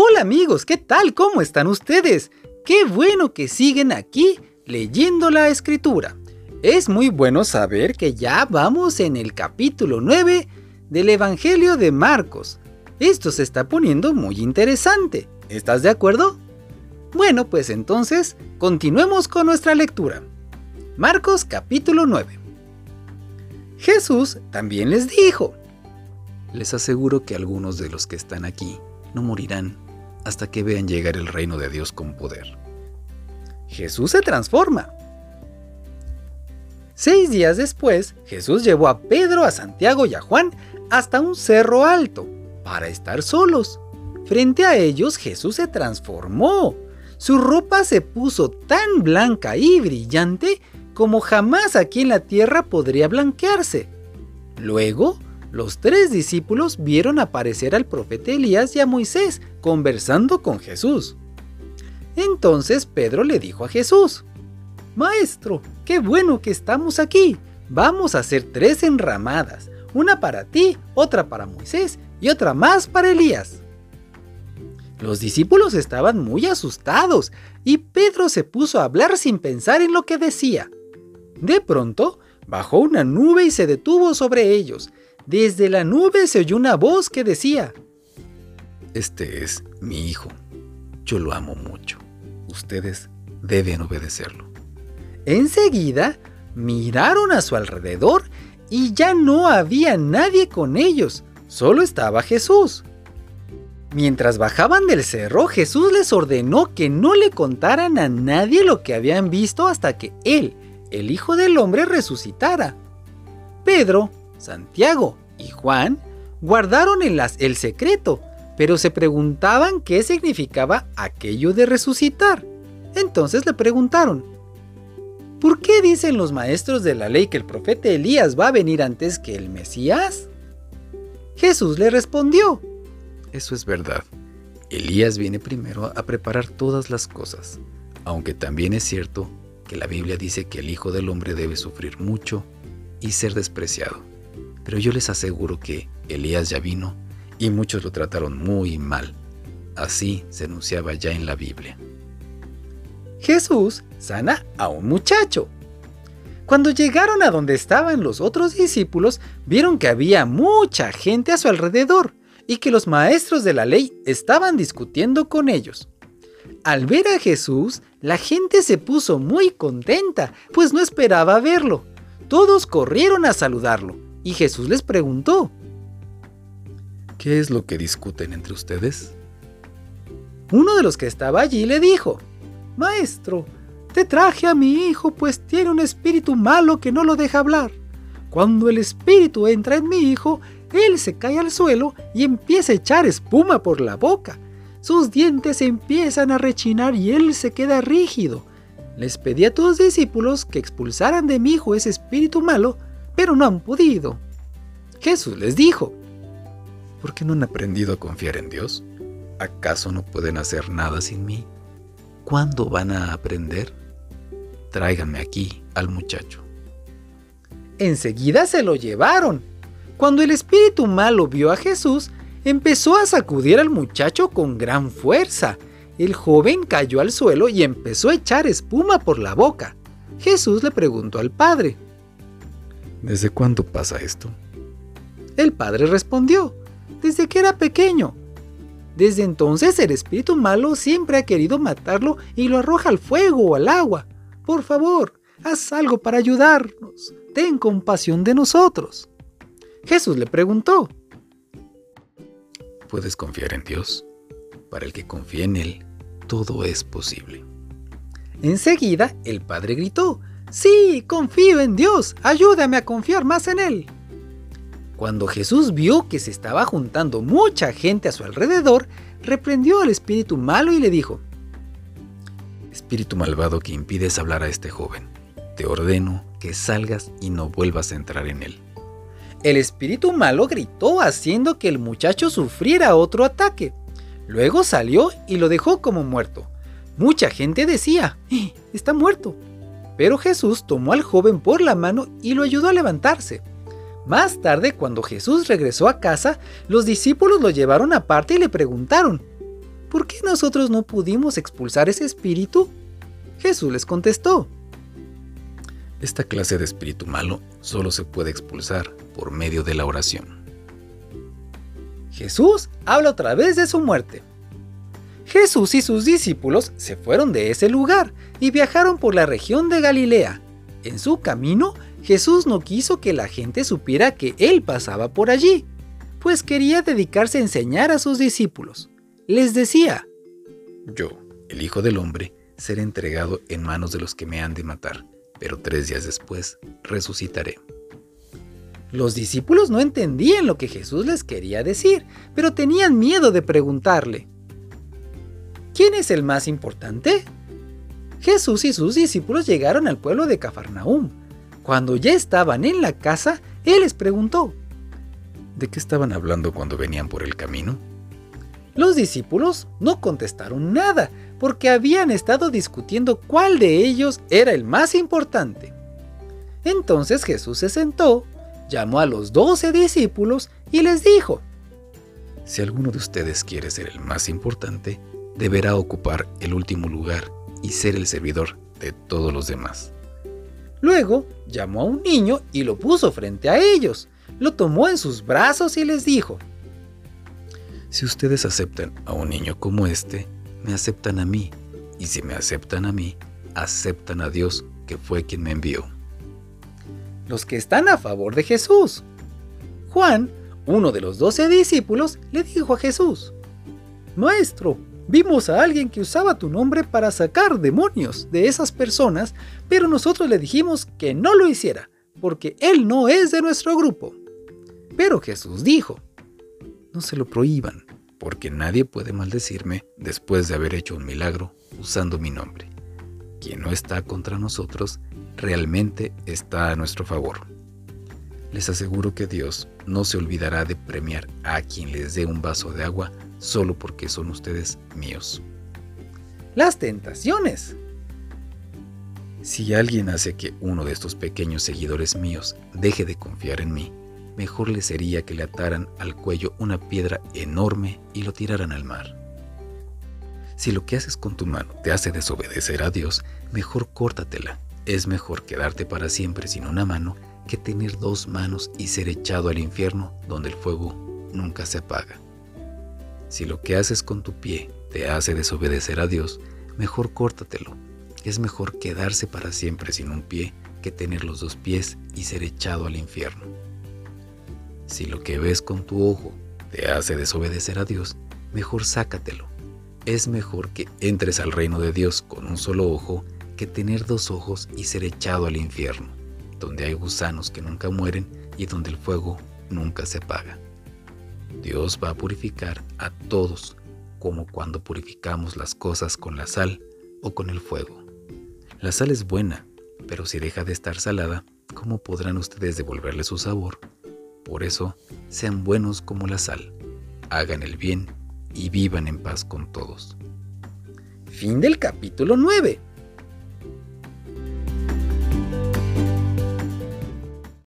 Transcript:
Hola amigos, ¿qué tal? ¿Cómo están ustedes? Qué bueno que siguen aquí leyendo la escritura. Es muy bueno saber que ya vamos en el capítulo 9 del Evangelio de Marcos. Esto se está poniendo muy interesante. ¿Estás de acuerdo? Bueno, pues entonces continuemos con nuestra lectura. Marcos capítulo 9. Jesús también les dijo, les aseguro que algunos de los que están aquí no morirán hasta que vean llegar el reino de Dios con poder. Jesús se transforma. Seis días después, Jesús llevó a Pedro, a Santiago y a Juan hasta un cerro alto para estar solos. Frente a ellos Jesús se transformó. Su ropa se puso tan blanca y brillante como jamás aquí en la tierra podría blanquearse. Luego, los tres discípulos vieron aparecer al profeta Elías y a Moisés conversando con Jesús. Entonces Pedro le dijo a Jesús, Maestro, qué bueno que estamos aquí. Vamos a hacer tres enramadas, una para ti, otra para Moisés y otra más para Elías. Los discípulos estaban muy asustados y Pedro se puso a hablar sin pensar en lo que decía. De pronto, bajó una nube y se detuvo sobre ellos, desde la nube se oyó una voz que decía, Este es mi hijo, yo lo amo mucho, ustedes deben obedecerlo. Enseguida miraron a su alrededor y ya no había nadie con ellos, solo estaba Jesús. Mientras bajaban del cerro, Jesús les ordenó que no le contaran a nadie lo que habían visto hasta que Él, el Hijo del Hombre, resucitara. Pedro Santiago y Juan guardaron el, secreto, pero se preguntaban qué significaba aquello de resucitar. Entonces le preguntaron, ¿por qué dicen los maestros de la ley que el profeta Elías va a venir antes que el Mesías? Jesús le respondió, eso es verdad. Elías viene primero a preparar todas las cosas, aunque también es cierto que la Biblia dice que el Hijo del Hombre debe sufrir mucho y ser despreciado. Pero yo les aseguro que Elías ya vino y muchos lo trataron muy mal. Así se anunciaba ya en la Biblia. Jesús sana a un muchacho. Cuando llegaron a donde estaban los otros discípulos, vieron que había mucha gente a su alrededor y que los maestros de la ley estaban discutiendo con ellos. Al ver a Jesús, la gente se puso muy contenta, pues no esperaba verlo. Todos corrieron a saludarlo y Jesús les preguntó, ¿qué es lo que discuten entre ustedes? Uno de los que estaba allí le dijo, Maestro, te traje a mi hijo pues tiene un espíritu malo que no lo deja hablar. Cuando el espíritu entra en mi hijo, él se cae al suelo y empieza a echar espuma por la boca. Sus dientes empiezan a rechinar y él se queda rígido. Les pedí a tus discípulos que expulsaran de mi hijo ese espíritu malo, pero no han podido. Jesús les dijo, ¿por qué no han aprendido a confiar en Dios? ¿Acaso no pueden hacer nada sin mí? ¿Cuándo van a aprender? Tráiganme aquí al muchacho. Enseguida se lo llevaron. Cuando el espíritu malo vio a Jesús, empezó a sacudir al muchacho con gran fuerza. El joven cayó al suelo y empezó a echar espuma por la boca. Jesús le preguntó al padre, ¿Desde cuándo pasa esto? El padre respondió, desde que era pequeño. Desde entonces el espíritu malo siempre ha querido matarlo y lo arroja al fuego o al agua. Por favor, haz algo para ayudarnos. Ten compasión de nosotros. Jesús le preguntó, ¿puedes confiar en Dios? Para el que confía en Él, todo es posible. Enseguida el padre gritó, Sí, confío en Dios, ayúdame a confiar más en Él. Cuando Jesús vio que se estaba juntando mucha gente a su alrededor, reprendió al espíritu malo y le dijo, Espíritu malvado que impides hablar a este joven, te ordeno que salgas y no vuelvas a entrar en él. El espíritu malo gritó haciendo que el muchacho sufriera otro ataque. Luego salió y lo dejó como muerto. Mucha gente decía, eh, está muerto. Pero Jesús tomó al joven por la mano y lo ayudó a levantarse. Más tarde, cuando Jesús regresó a casa, los discípulos lo llevaron aparte y le preguntaron, ¿por qué nosotros no pudimos expulsar ese espíritu? Jesús les contestó, esta clase de espíritu malo solo se puede expulsar por medio de la oración. Jesús habla otra vez de su muerte. Jesús y sus discípulos se fueron de ese lugar y viajaron por la región de Galilea. En su camino, Jesús no quiso que la gente supiera que Él pasaba por allí, pues quería dedicarse a enseñar a sus discípulos. Les decía, Yo, el Hijo del Hombre, seré entregado en manos de los que me han de matar, pero tres días después resucitaré. Los discípulos no entendían lo que Jesús les quería decir, pero tenían miedo de preguntarle. ¿Quién es el más importante? Jesús y sus discípulos llegaron al pueblo de Cafarnaúm. Cuando ya estaban en la casa, Él les preguntó, ¿De qué estaban hablando cuando venían por el camino? Los discípulos no contestaron nada, porque habían estado discutiendo cuál de ellos era el más importante. Entonces Jesús se sentó, llamó a los doce discípulos y les dijo, Si alguno de ustedes quiere ser el más importante, deberá ocupar el último lugar y ser el servidor de todos los demás. Luego llamó a un niño y lo puso frente a ellos, lo tomó en sus brazos y les dijo, Si ustedes aceptan a un niño como este, me aceptan a mí, y si me aceptan a mí, aceptan a Dios, que fue quien me envió. Los que están a favor de Jesús. Juan, uno de los doce discípulos, le dijo a Jesús, Maestro, vimos a alguien que usaba tu nombre para sacar demonios de esas personas, pero nosotros le dijimos que no lo hiciera, porque él no es de nuestro grupo. Pero Jesús dijo, No se lo prohíban, porque nadie puede maldecirme después de haber hecho un milagro usando mi nombre. Quien no está contra nosotros realmente está a nuestro favor. Les aseguro que Dios no se olvidará de premiar a quien les dé un vaso de agua solo porque son ustedes míos. Las tentaciones. Si alguien hace que uno de estos pequeños seguidores míos deje de confiar en mí, mejor le sería que le ataran al cuello una piedra enorme y lo tiraran al mar. Si lo que haces con tu mano te hace desobedecer a Dios, mejor córtatela. Es mejor quedarte para siempre sin una mano que tener dos manos y ser echado al infierno donde el fuego nunca se apaga. Si lo que haces con tu pie te hace desobedecer a Dios, mejor córtatelo. Es mejor quedarse para siempre sin un pie que tener los dos pies y ser echado al infierno. Si lo que ves con tu ojo te hace desobedecer a Dios, mejor sácatelo. Es mejor que entres al reino de Dios con un solo ojo que tener dos ojos y ser echado al infierno, donde hay gusanos que nunca mueren y donde el fuego nunca se apaga. Dios va a purificar a todos, como cuando purificamos las cosas con la sal o con el fuego. La sal es buena, pero si deja de estar salada, ¿cómo podrán ustedes devolverle su sabor? Por eso, sean buenos como la sal, hagan el bien y vivan en paz con todos. Fin del capítulo 9.